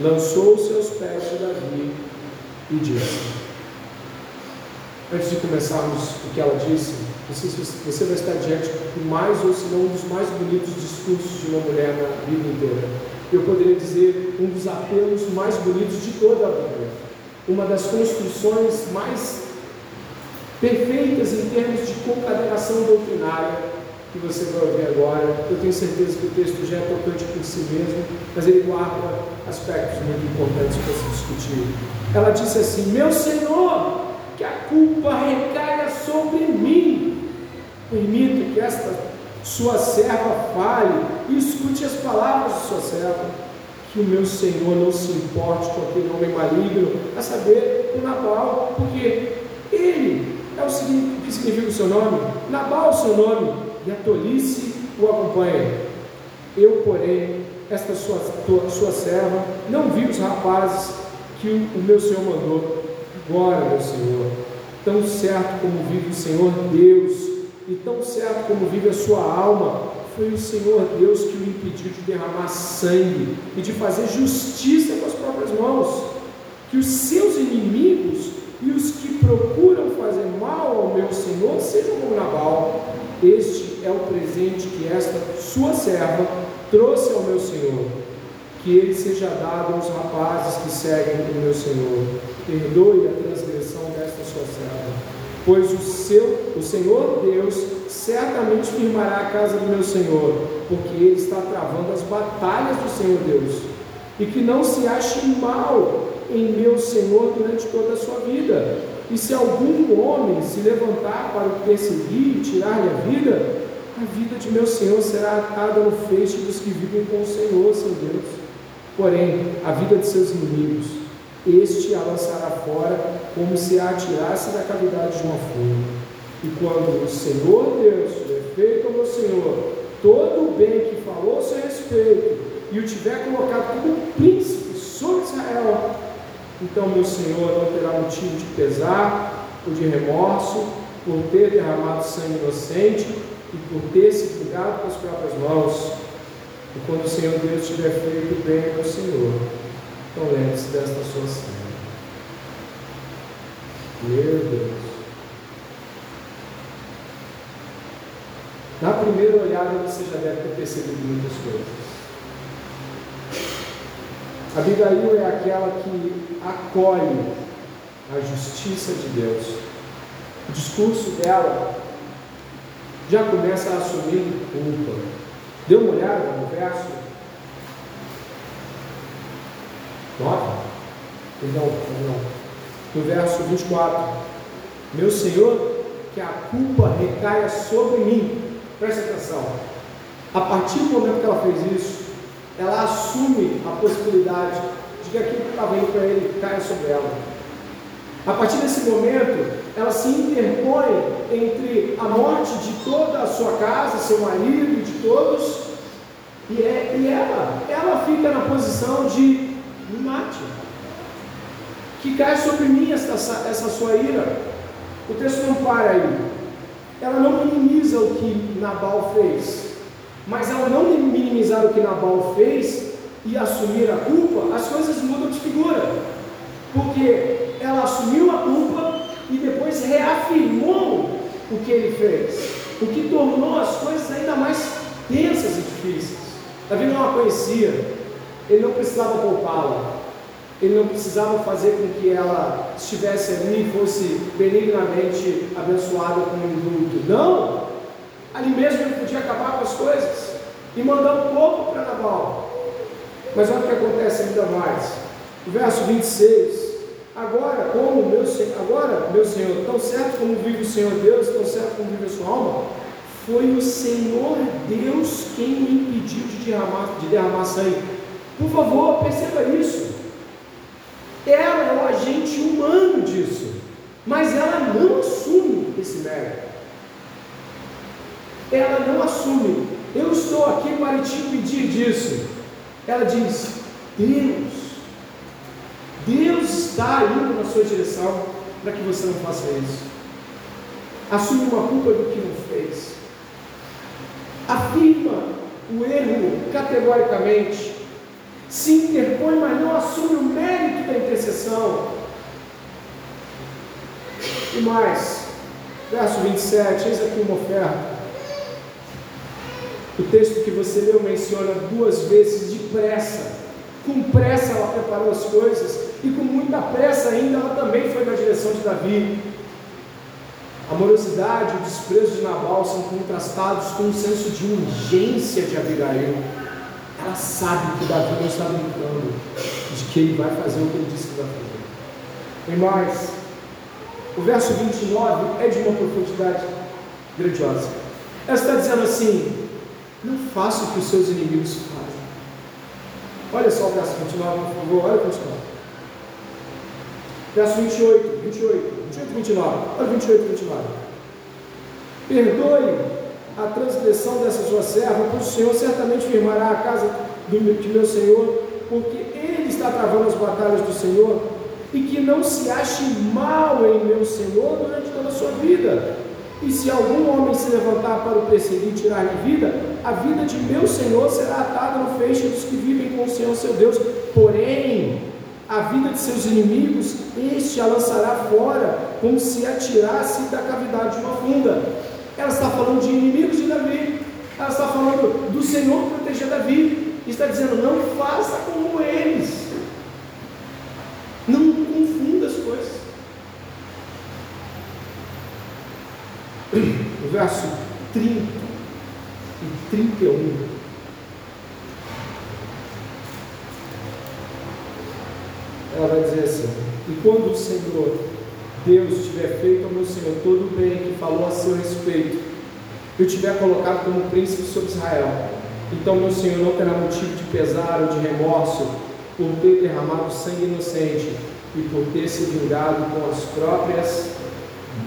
lançou-se aos pés de Davi e disse: Antes de começarmos o que ela disse, você vai estar diante do mais ou se não um dos mais bonitos discursos de uma mulher na Bíblia inteira. Eu poderia dizer um dos apelos mais bonitos de toda a Bíblia. Uma das construções mais perfeitas em termos de concadenação doutrinária que você vai ouvir agora. Eu tenho certeza que o texto já é tocante por si mesmo, mas ele guarda aspectos muito importantes para se discutir. Ela disse assim: Meu Senhor, que a culpa recaia sobre mim. Permita que esta sua serva fale e escute as palavras de sua serva. Que o meu Senhor não se importe com aquele homem maligno, a saber, o Nabal, porque ele é o, que significa o seu nome? Nabal é o seu nome, e a tolice o acompanha. Eu, porém, esta sua, sua serva, não vi os rapazes que o, o meu Senhor mandou. Glória, meu Senhor. Tão certo como vive o Senhor Deus, e tão certo como vive a sua alma, foi o Senhor Deus que o impediu de derramar sangue e de fazer justiça com as próprias mãos. Que os seus inimigos e os que procuram fazer mal ao meu Senhor sejam como Nabal. Este é o presente que esta sua serva trouxe ao meu Senhor. Que ele seja dado aos rapazes que seguem o meu Senhor. Perdoe a transgressão. Pois o seu, o Senhor Deus, certamente firmará a casa do meu Senhor, porque ele está travando as batalhas do Senhor Deus. E que não se ache mal em meu Senhor durante toda a sua vida. E se algum homem se levantar para o perseguir e tirar-lhe a vida, a vida de meu Senhor será atada no feixe dos que vivem com o Senhor, seu Deus. Porém, a vida de seus inimigos, este a lançará fora como se a atirasse da cavidade de uma funda. E quando o Senhor Deus tiver feito ao Senhor todo o bem que falou a seu respeito, e o tiver colocado como príncipe sobre Israel, então meu Senhor não terá motivo de pesar ou de remorso por ter derramado sangue inocente e por ter se cuidado com as próprias mãos. E quando o Senhor Deus tiver feito bem ao Senhor, então lembre-se desta sua serva. Meu Deus. Na primeira olhada você já deve ter percebido muitas coisas. Abigail é aquela que acolhe a justiça de Deus. O discurso dela já começa a assumir culpa. Dê uma olhada no verso Perdão, perdão. No verso 24. Meu Senhor, que a culpa recaia sobre mim. preste atenção. A partir do momento que ela fez isso, ela assume a possibilidade de que aquilo que estava indo para ele caia sobre ela. A partir desse momento, ela se interpõe entre a morte de toda a sua casa, seu marido, de todos, e, é, e ela, ela fica na posição de mate. Que cai sobre mim essa, essa sua ira. O texto não para aí. Ela não minimiza o que Nabal fez. Mas ao não minimizar o que Nabal fez e assumir a culpa, as coisas mudam de figura. Porque ela assumiu a culpa e depois reafirmou o que ele fez, o que tornou as coisas ainda mais tensas e difíceis. Davi não a conhecia, ele não precisava poupá-la, ele não precisava fazer com que ela estivesse ali e fosse benignamente abençoada com um indulto. Não! Ali mesmo ele podia acabar com as coisas e mandar um pouco para Nabal. Mas olha o que acontece ainda mais. O verso 26. Agora, como meu, agora, meu Senhor, tão certo como vive o Senhor Deus, tão certo como vive a sua alma, foi o Senhor Deus quem me impediu de derramar, de derramar sangue. Por favor, perceba isso. Ela é o agente humano disso, mas ela não assume esse mérito. Ela não assume. Eu estou aqui para te impedir disso. Ela diz: Deus, Deus está indo na sua direção para que você não faça isso. Assume uma culpa do que não fez. Afirma o erro categoricamente. Se interpõe, mas não assume o mérito da intercessão. E mais, verso 27, eis aqui uma oferta. O texto que você leu menciona duas vezes depressa. Com pressa ela preparou as coisas e com muita pressa ainda ela também foi na direção de Davi. A morosidade e o desprezo de Nabal são contrastados com um senso de urgência de Abigail. Ela sabe que Davi não está brincando, de que ele vai fazer o que ele disse que vai fazer. Tem mais. O verso 29 é de uma profundidade grandiosa. Ela está dizendo assim: Não faça o que os seus inimigos fazem. Olha só o verso 29, por favor, olha o 29. Verso 28, 28, 28, 29. Olha 28, 29. Perdoe a transgressão dessa sua serva, pois o Senhor certamente firmará a casa de meu Senhor, porque Ele está travando as batalhas do Senhor, e que não se ache mal em meu Senhor durante toda a sua vida. E se algum homem se levantar para o perseguir e tirar a vida, a vida de meu Senhor será atada no feixe dos que vivem com o Senhor seu Deus. Porém, a vida de seus inimigos, este a lançará fora, como se atirasse da cavidade de uma funda. Ela está falando de inimigos de Davi, ela está falando do Senhor proteger Davi, está dizendo: não faça como eles, não confunda as coisas. O verso 30 e 31 ela vai dizer assim: E quando o Senhor, Deus, tiver feito ao meu Senhor todo o bem que falou a seu respeito, eu tiver colocado como príncipe sobre Israel, então meu Senhor não terá motivo de pesar ou de remorso por ter derramado sangue inocente e por ter se vingado com as próprias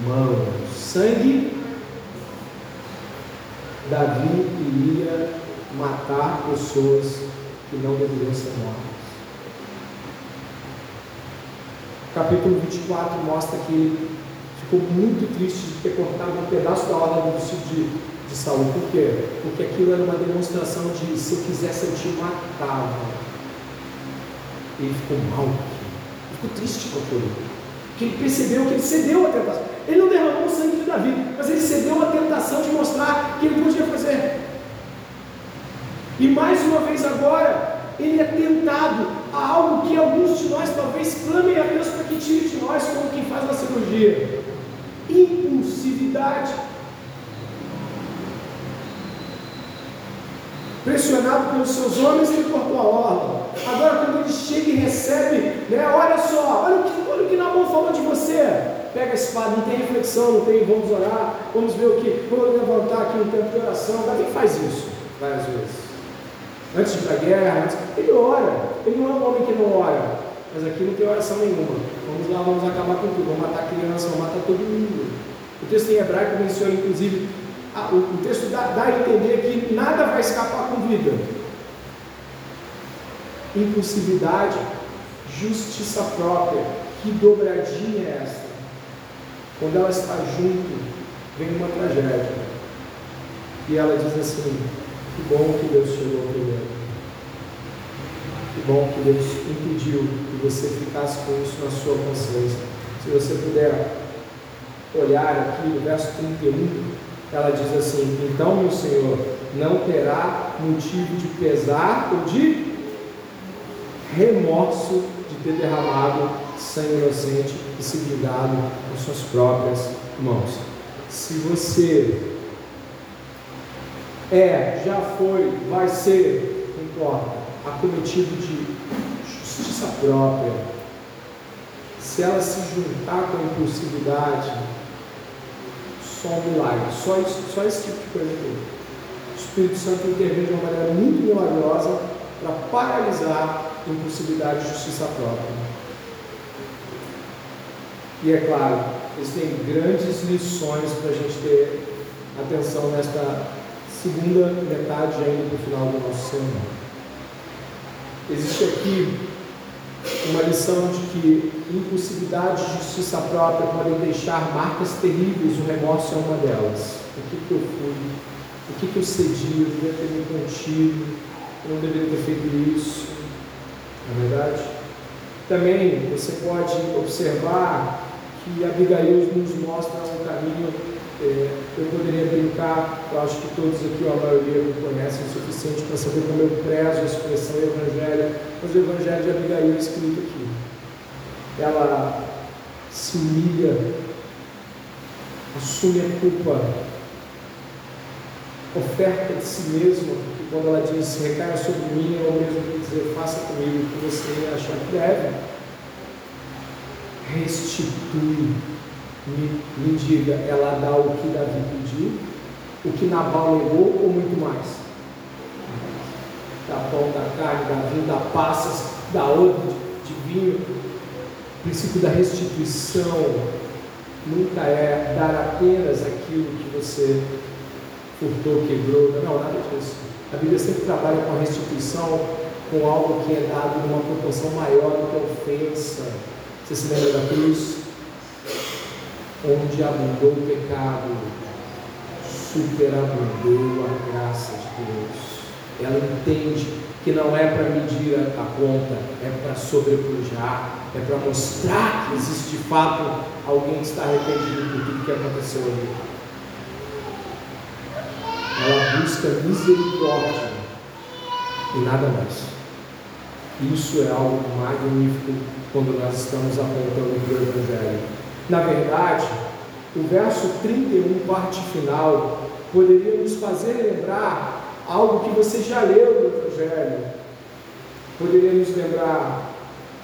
mãos. Sangue, Davi iria matar pessoas que não deveriam ser mortas. Capítulo 24 mostra que ele ficou muito triste de ter cortado um pedaço da ordem do filho de, de Saul. Por quê? Porque aquilo era uma demonstração de se eu quisesse eu te matava. Ele ficou mal Ele ficou triste com aquilo. Porque ele percebeu que ele cedeu à tentação. Ele não derramou o sangue de Davi, mas ele cedeu à tentação de mostrar que ele podia fazer. E mais uma vez agora, ele é tentado a algo que alguns de nós talvez clamem a Deus para que tire de nós, como quem faz na cirurgia: impulsividade. Pressionado pelos seus homens, ele cortou a orla. Agora, quando ele chega e recebe, né, olha só, olha o que, olha o que Nabon falou de você. Pega a espada, não tem reflexão, não tem vamos orar, vamos ver o que, vou levantar aqui um tempo de oração. Davi faz isso várias vezes. Antes de ir para a guerra, antes, ele ora. Ele não é um homem que não ora. Mas aqui não tem oração nenhuma. Vamos lá, vamos acabar com tudo. Vamos matar criança, vamos matar todo mundo. O texto em hebraico menciona, inclusive, a, o, o, texto dá, dá a entender que nada vai escapar com vida. Impulsividade, justiça própria. Que dobradinha é essa? Quando ela está junto, vem uma tragédia. E ela diz assim: Que bom que Deus chegou primeiro. Bom que Deus impediu que você ficasse com isso na sua consciência. Se você puder olhar aqui no verso 31, ela diz assim: Então, meu Senhor, não terá motivo de pesar ou de remorso de ter derramado sangue inocente e se vingado com suas próprias mãos. Se você é, já foi, vai ser, não importa, acometido de justiça própria, se ela se juntar com a impulsividade, só um milagre, só, isso, só esse tipo de coisa aqui. O Espírito Santo intervém de uma maneira muito milagrosa para paralisar a impulsividade e justiça própria. E é claro, existem grandes lições para a gente ter atenção nesta segunda metade ainda do final do nosso sermão. Existe aqui uma lição de que impulsividade e justiça própria podem deixar marcas terríveis, o remorso é uma delas. O que, que eu fui? O que, que eu cedi? Eu devia ter me contido, eu não deveria ter feito isso. Não é verdade? Também você pode observar que Abigail nos mostra um caminho. É, eu poderia brincar, eu acho que todos aqui, a maioria, me conhecem o suficiente para saber como eu prezo a expressão evangelho, mas o evangelho de Abigail é escrito aqui. Ela se humilha, assume a culpa, oferta de si mesma, porque quando ela diz recaia sobre mim, é o mesmo que dizer faça comigo o que você achar que deve restitui, me, diga, ela dá o que Davi pediu, o que Nabal negou ou muito mais? Da pão, da carne, da vinho, da passas, da outra de, de vinho. O princípio da restituição nunca é dar apenas aquilo que você furtou, quebrou. Não, nada disso. A Bíblia sempre trabalha com a restituição com algo que é dado numa proporção maior do que a ofensa você se lembra da cruz? Onde abundou o pecado, superabundou a graça de Deus. Ela entende que não é para medir a conta, é para sobrepujar, é para mostrar que existe de fato alguém que está arrependido por tudo que aconteceu ali. Ela busca misericórdia e nada mais. Isso é algo magnífico quando nós estamos apontando para o Evangelho. Na verdade, o verso 31, parte final, poderia nos fazer lembrar algo que você já leu no Evangelho. Poderia nos lembrar,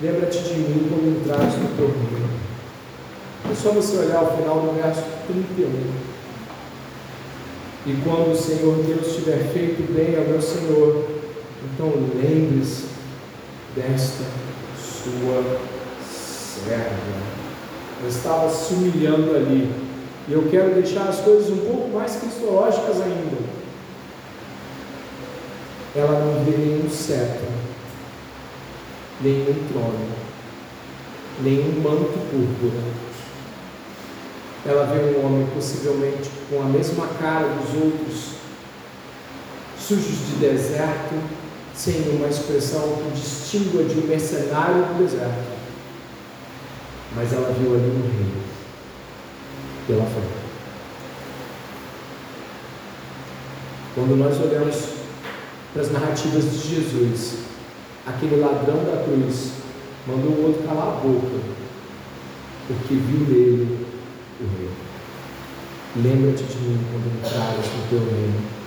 lembra-te de mim quando entrares no teu reino. É só você olhar o final do verso 31. E quando o Senhor Deus tiver feito bem ao meu Senhor, então lembre-se desta sua serva. Estava se humilhando ali. E eu quero deixar as coisas um pouco mais cristológicas ainda. Ela não vê nenhum cetro, nenhum trono, nenhum manto púrpura. Ela vê um homem possivelmente com a mesma cara dos outros, sujos de deserto, sem uma expressão que distingua de um mercenário do deserto. Mas ela viu ali um rei pela frente. Quando nós olhamos para as narrativas de Jesus, aquele ladrão da cruz mandou o outro calar a boca, porque viu nele o rei. Lembra-te de mim quando entrares no teu reino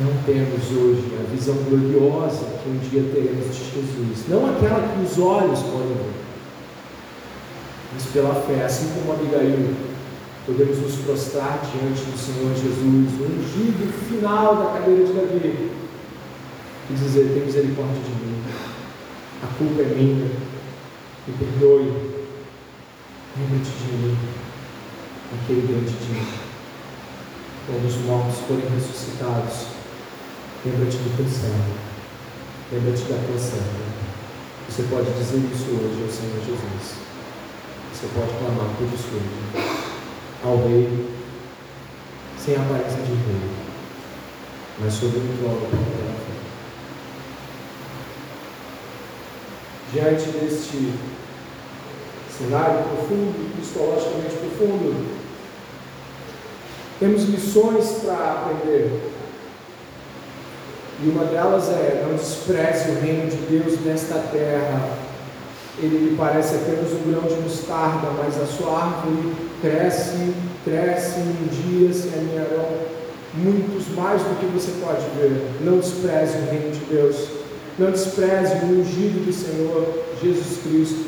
não temos hoje a visão gloriosa que um dia teremos de Jesus. Não aquela que os olhos podem ver, mas pela fé, assim como Abigail podemos nos prostrar diante do Senhor Jesus, ungido final da cadeira de Davi, e dizer: Tem misericórdia de mim, a culpa é minha, me perdoe, lembra-te de mim, naquele grande dia. Quando os mortos forem ressuscitados, lembra-te do teu servo, lembra-te da tua serva. Você pode dizer isso hoje ao Senhor Jesus. Você pode clamar por hoje ao rei, sem aparência de rei, mas sobre o trono pela fé. Diante deste cenário profundo, cristologicamente profundo, temos lições para aprender. E uma delas é: não despreze o reino de Deus nesta terra. Ele lhe parece apenas um grão de mostarda, mas a sua árvore cresce, cresce, um dia se alinharão muitos mais do que você pode ver. Não despreze o reino de Deus. Não despreze o ungido do Senhor Jesus Cristo.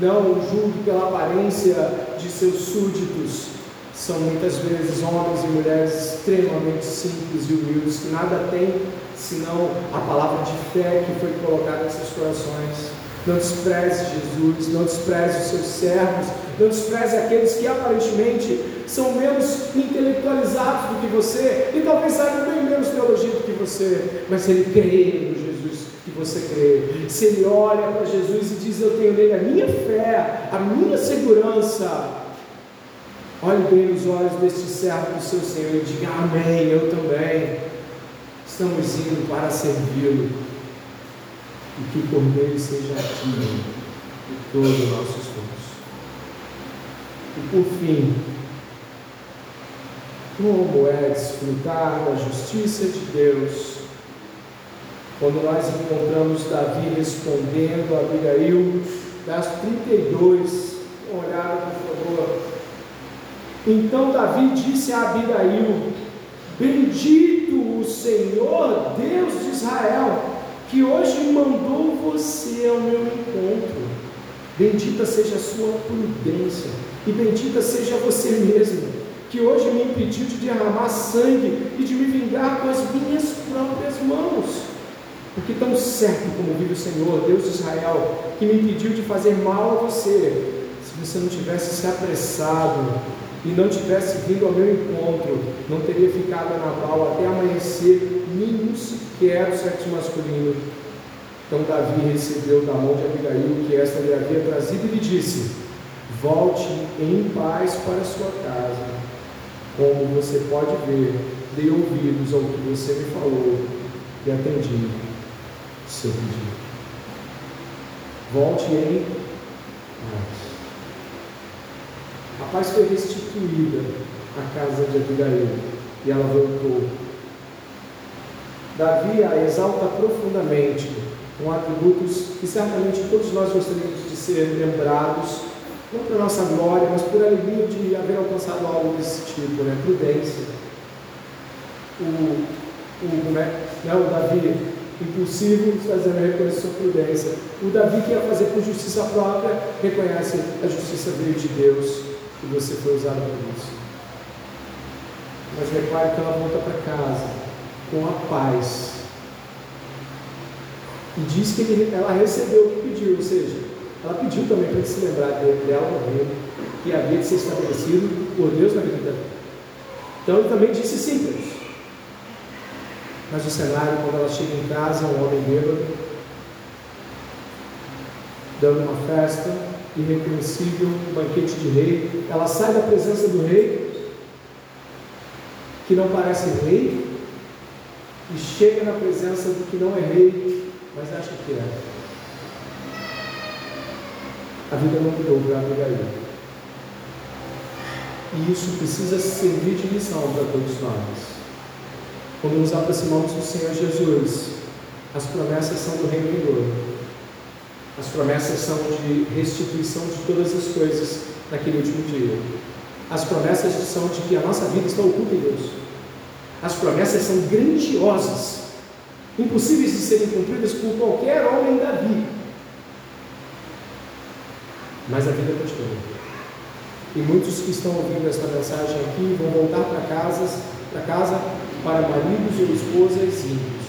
Não julgue pela aparência de seus súditos. São muitas vezes homens e mulheres extremamente simples e humildes que nada têm senão a palavra de fé que foi colocada em seus corações. Não despreze Jesus, não despreze os seus servos, não despreze aqueles que aparentemente são menos intelectualizados do que você e talvez saibam bem menos teologia do que você, mas ele crê no Jesus que você crê, se ele olha para Jesus e diz: Eu tenho nele a minha fé, a minha segurança, olhe bem nos olhos deste servo do seu Senhor e diga: Amém, eu também. Estamos indo para servi-lo e que por meio seja ativo em todo o nosso esforço. E por fim, como é desfrutar da justiça de Deus quando nós encontramos Davi respondendo a Abigail, verso 32, olhada por favor. Então Davi disse a Abigail: Bendito o Senhor, Deus de Israel, que hoje mandou você ao meu encontro. Bendita seja a sua prudência e bendita seja você mesmo, que hoje me impediu de derramar sangue e de me vingar com as minhas próprias mãos. Porque tão certo como vive o Senhor, Deus de Israel, que me impediu de fazer mal a você, se você não tivesse se apressado e não tivesse vindo ao meu encontro, não teria ficado na Nabal até amanhecer, nenhum sequer o sexo masculino. Então Davi recebeu da mão de Abigail que esta lhe havia trazido e lhe disse: Volte em paz para sua casa. Como você pode ver, dei ouvidos ao que você me falou e atendi seu pedido. Volte em paz. A paz foi restituída à casa de Abigail e ela voltou. Davi a exalta profundamente com atributos que certamente todos nós gostaríamos de ser lembrados, não para nossa glória, mas por alegria de haver alcançado algo desse tipo, né? Prudência. O, o, né? Não, o Davi, impulsivo, fazendo reconhecer sua prudência. O Davi que ia fazer por justiça própria, reconhece a justiça veio de Deus e você foi usado por isso. Mas repare que ela volta para casa com a paz. E diz que ele, ela recebeu o que pediu, ou seja, ela pediu também para ele se lembrar dela no que havia de ser estabelecido por Deus na vida dela. Então ele também disse simples. Mas o cenário, quando ela chega em casa, um homem bêbado, dando uma festa, irreconhecível, um banquete de rei. Ela sai da presença do rei, que não parece rei, e chega na presença do que não é rei, mas acha que é. A vida não mudou para Abigail. E isso precisa servir de lição para todos nós. Quando nos aproximamos do Senhor Jesus, as promessas são do reino vindouro as promessas são de restituição de todas as coisas naquele último dia. As promessas são de que a nossa vida está oculta em Deus. As promessas são grandiosas, impossíveis de serem cumpridas por qualquer homem da vida. Mas a vida continua. E muitos que estão ouvindo esta mensagem aqui vão voltar para casas, para casa para maridos ou esposas ímpios.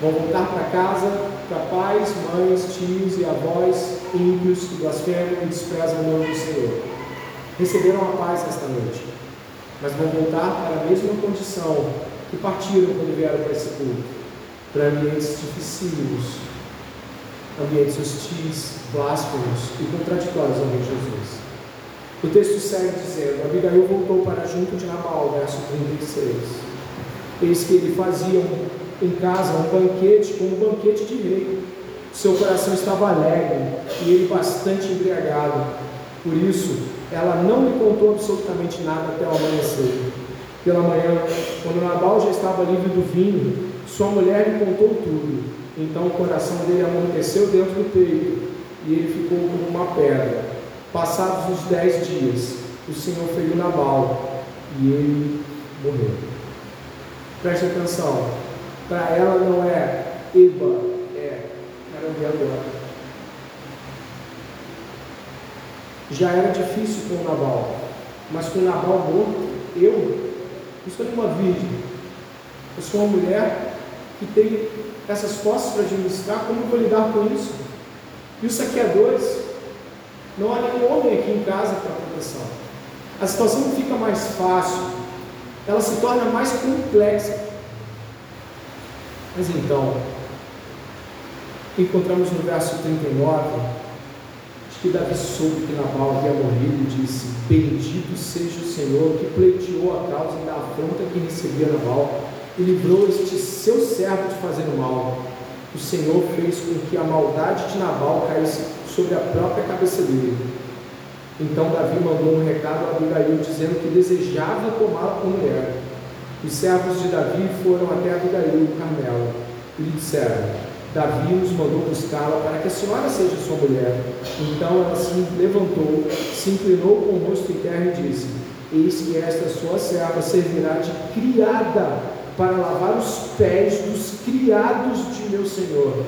Vão voltar para casa para pais, mães, tios e avós ímpios que blasfemam e desprezam o nome do Senhor. Receberam a paz esta noite, mas vão voltar para a mesma condição que partiram quando vieram para esse culto, para ambientes dificílimos, ambientes hostis, blasfemos e contraditórios ao rei Jesus. O texto segue dizendo: Abigail voltou para junto de Nabal, verso 36. Eis que ele fazia em casa um banquete como um banquete de rei. Seu coração estava alegre e ele bastante embriagado. Por isso, ela não lhe contou absolutamente nada até o amanhecer. Pela manhã, quando Nabal já estava livre do vinho, sua mulher lhe contou tudo. Então o coração dele amorteceu dentro do peito e ele ficou como uma pedra. Passados os dez dias, o Senhor feriu Nabal e ele morreu. Preste atenção, para ela não é Eba, é agora. Já era difícil com Nabal, mas com Nabal morto, eu, eu sou uma virgem, eu sou uma mulher que tem essas posses para administrar, como eu vou lidar com isso? E os saqueadores, não há nenhum homem aqui em casa para proteção. A situação não fica mais fácil, ela se torna mais complexa. Mas então, encontramos no verso 39 de que Davi soube que Nabal havia morrido e disse: Bendito seja o Senhor que pleiteou a causa da afronta que recebia Nabal e livrou este seu servo de fazer o mal. O Senhor fez com que a maldade de Nabal caísse sobre a própria cabeça dele. Então Davi mandou um recado a Abigail dizendo que desejava tomá-la como mulher. Os servos de Davi foram até Abigail no Carmelo e lhe disseram: Davi nos mandou buscá-la para que a senhora seja sua mulher. Então ela se levantou, se inclinou com o rosto em terra e disse: Eis que esta sua serva servirá de criada para lavar os pés dos criados de meu senhor.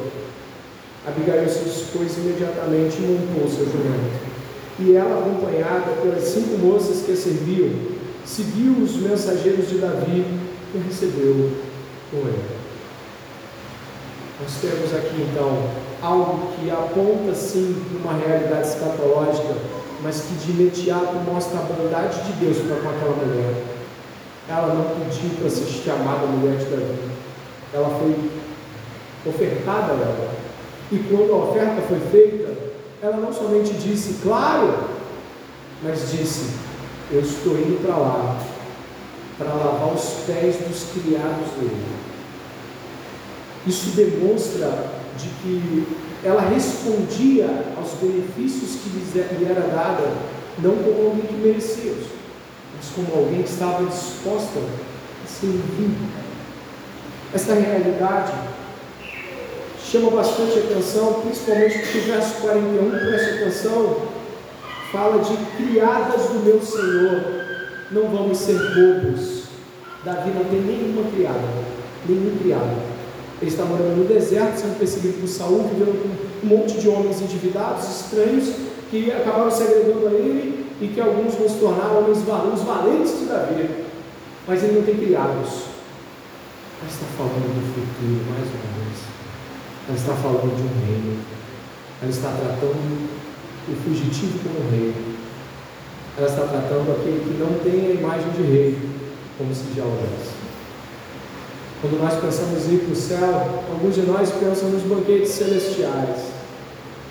Abigail se dispôs imediatamente e montou seu jumento. E ela, acompanhada pelas cinco moças que a serviam, seguiu os mensageiros de Davi e recebeu com ele. Nós temos aqui então algo que aponta sim uma realidade escatológica, mas que de imediato mostra a bondade de Deus para com aquela mulher ela não pediu para ser chamada mulher de Davi. Ela foi ofertada a ela. E quando a oferta foi feita, ela não somente disse, claro, mas disse, eu estou indo para lá para lavar os pés dos criados dele. Isso demonstra de que ela respondia aos benefícios que lhe era dada, não como alguém que merecia mas como alguém que estava disposta a servir. Esta realidade chama bastante atenção, principalmente porque o verso 41, preste atenção, fala de criadas do meu Senhor. Não vamos ser bobos. Davi não tem nenhuma criada, nenhum criado. Ele está morando no deserto, sendo perseguido por Saul, vivendo com um monte de homens endividados, estranhos, que acabaram se agregando a ele e que alguns vão se tornar homens valentes, valentes de Davi, mas ele não tem criados. Ela está falando do futuro mais uma vez. Ela está falando de um reino. Ela está tratando o fugitivo como rei. Ela está tratando aquele que não tem a imagem de rei, como se já houvesse. Quando nós pensamos em ir para o céu, alguns de nós pensam nos banquetes celestiais,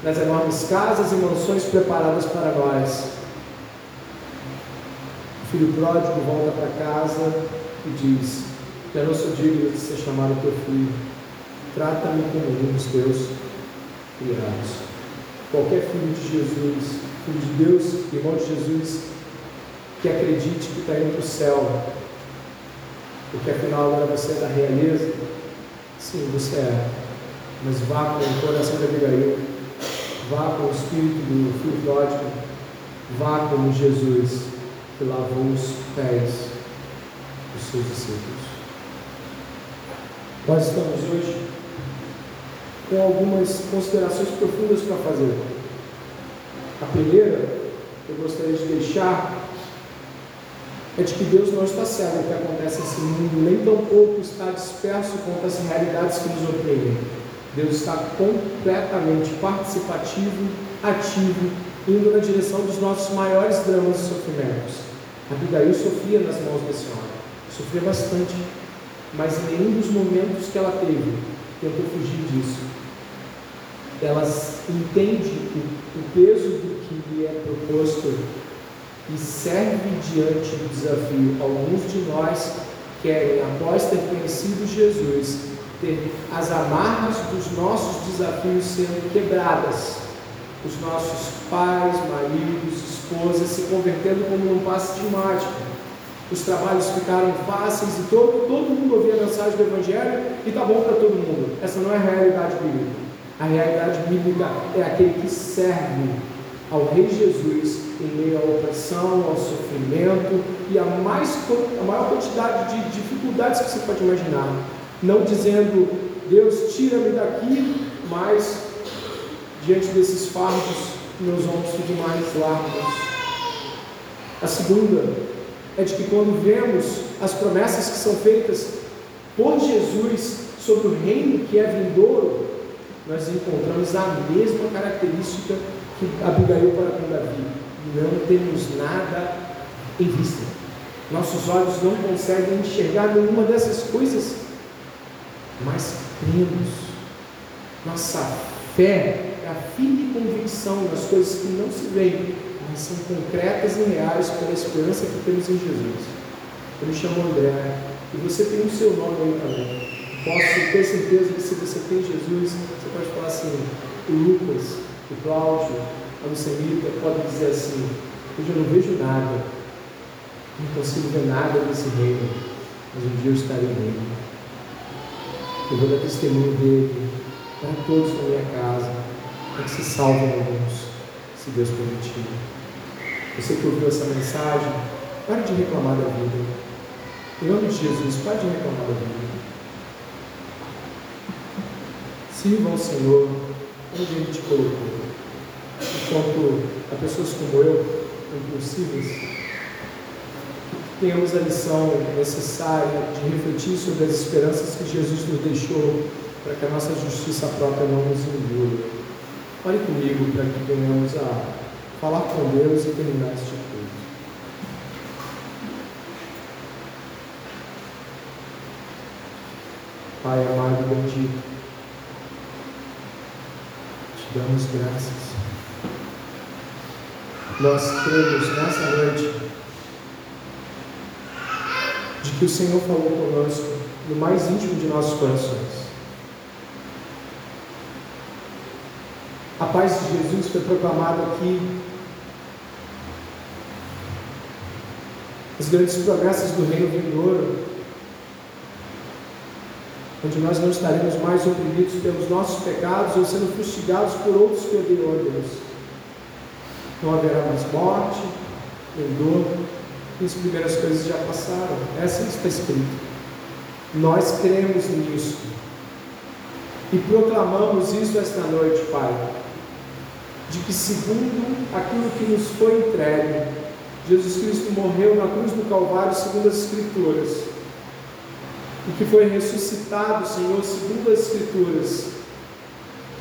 nas enormes casas e mansões preparadas para nós. O filho pródigo volta para casa e diz: Eu não sou digno de ser chamado teu filho, trata-me como um dos teus criados. Qualquer filho de Jesus, filho de Deus, irmão de Jesus, que acredite que está indo para o céu, porque afinal agora você é da realeza, sim, você é, mas vá com o coração de Abigail, vá com o espírito do filho pródigo, vá como Jesus que lavou os pés dos seus discípulos. Nós estamos hoje com algumas considerações profundas para fazer. A primeira eu gostaria de deixar é de que Deus não está cego o que acontece nesse mundo, nem tampouco está disperso contra as realidades que nos oprimem. Deus está completamente participativo, ativo, indo na direção dos nossos maiores dramas e sofrimentos. Abigail sofria nas mãos da Senhora, sofria bastante, mas em nenhum dos momentos que ela teve tentou fugir disso. Ela entende o, peso do que lhe é proposto e serve diante do desafio. Alguns de nós querem, após ter conhecido Jesus, ter as amarras dos nossos desafios sendo quebradas, os nossos pais, maridos, esposas se convertendo como num passe de mágica. Os trabalhos ficaram fáceis e todo, todo mundo ouvia a mensagem do Evangelho e está bom para todo mundo. Essa não é a realidade bíblica. A realidade bíblica é aquele que serve ao Rei Jesus em meio à opressão, ao sofrimento e a, mais, a maior quantidade de dificuldades que você pode imaginar. Não dizendo, Deus, tira-me daqui, mas diante desses fardos, meus ombros ficam mais largos. A segunda é de que quando vemos as promessas que são feitas por Jesus sobre o reino que é vindouro, nós encontramos a mesma característica que Abigail para com Davi. Não temos nada em vista. Nossos olhos não conseguem enxergar nenhuma dessas coisas, mas cremos. Nossa fé é a firme convicção das coisas que não se veem, mas são concretas e reais pela esperança que temos em Jesus. Eu me chamo André e você tem o seu nome aí também. Posso ter certeza que se você tem Jesus, você pode falar assim, o Lucas, o Cláudio, a Lucemita podem dizer assim, hoje eu não vejo nada, não consigo ver nada desse reino, mas um dia eu estarei nele. Eu vou dar testemunho dele para todos na minha casa, para que se salvem alguns, se Deus permitir. Você que ouviu essa mensagem, pare de reclamar da vida. Em nome de Jesus, pare de reclamar da vida. Sirva ao Senhor onde Ele te colocou. Enquanto a pessoas como eu, impulsivas, tenhamos a lição necessária de refletir sobre as esperanças que Jesus nos deixou para que a nossa justiça própria não nos engula. Ore comigo para que venhamos a falar com Deus e terminar este culto. Pai amado e bendito, te damos graças. Nós cremos nessa noite de que o Senhor falou conosco no mais íntimo de nossos corações. A paz de Jesus foi proclamada aqui. As grandes promessas do reino vindouro, onde nós não estaremos mais oprimidos pelos nossos pecados ou sendo fustigados por outros que a Deus. Não haverá mais morte, nem dor, e as primeiras coisas já passaram. Essa está escrito. Nós cremos nisso e proclamamos isso esta noite, Pai de que, segundo aquilo que nos foi entregue, Jesus Cristo morreu na cruz do Calvário, segundo as Escrituras, e que foi ressuscitado, Senhor, segundo as Escrituras,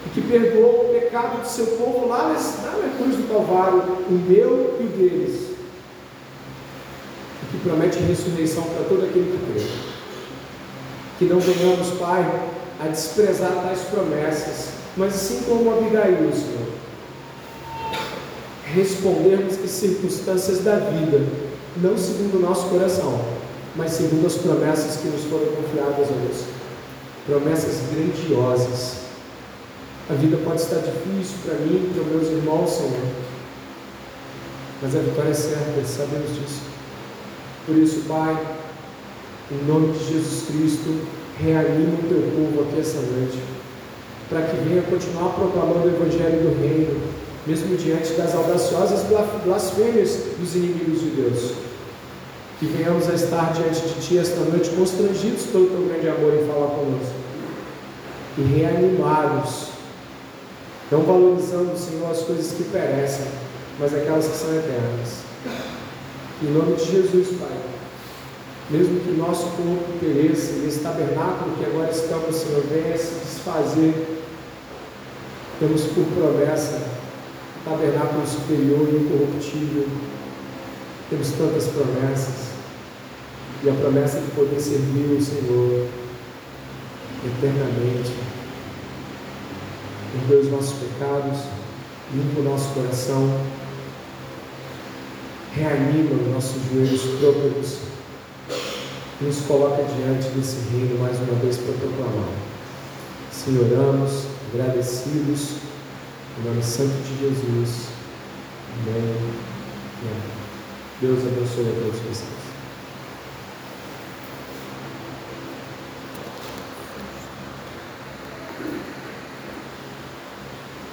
e que perdoou o pecado do seu povo lá, na cruz do Calvário, o meu e o deles, e que promete ressurreição para todo aquele que crê. Que não venhamos, Pai, a desprezar tais promessas, mas assim como Abigail, Senhor respondermos às circunstâncias da vida, não segundo o nosso coração, mas segundo as promessas que nos foram confiadas a Deus. Promessas grandiosas. A vida pode estar difícil para mim para meus irmãos, Senhor, mas a vitória é certa, sabemos disso. Por isso, Pai, em nome de Jesus Cristo, reanima o teu povo aqui essa noite, para que venha continuar proclamando o Evangelho do Reino, mesmo diante das audaciosas blasfêmias dos inimigos de Deus. Que venhamos a estar diante de Ti esta noite constrangidos pelo Teu grande amor em falar conosco e reanimados, não valorizando, Senhor, as coisas que perecem, mas aquelas que são eternas. Em nome de Jesus, Pai, mesmo que nosso corpo pereça, e esse tabernáculo que agora estamos, Senhor, venha se desfazer, temos por promessa tabernáculo superior e incorruptível. Temos tantas promessas, e a promessa de poder servir o Senhor eternamente. Perdoe os nossos pecados, limpa o nosso coração, reanima os nossos joelhos trôpegos e nos coloca diante desse reino mais uma vez para proclamar. Senhor, oramos, agradecidos, em nome santo de Jesus. Amém. Deus abençoe a todos vocês.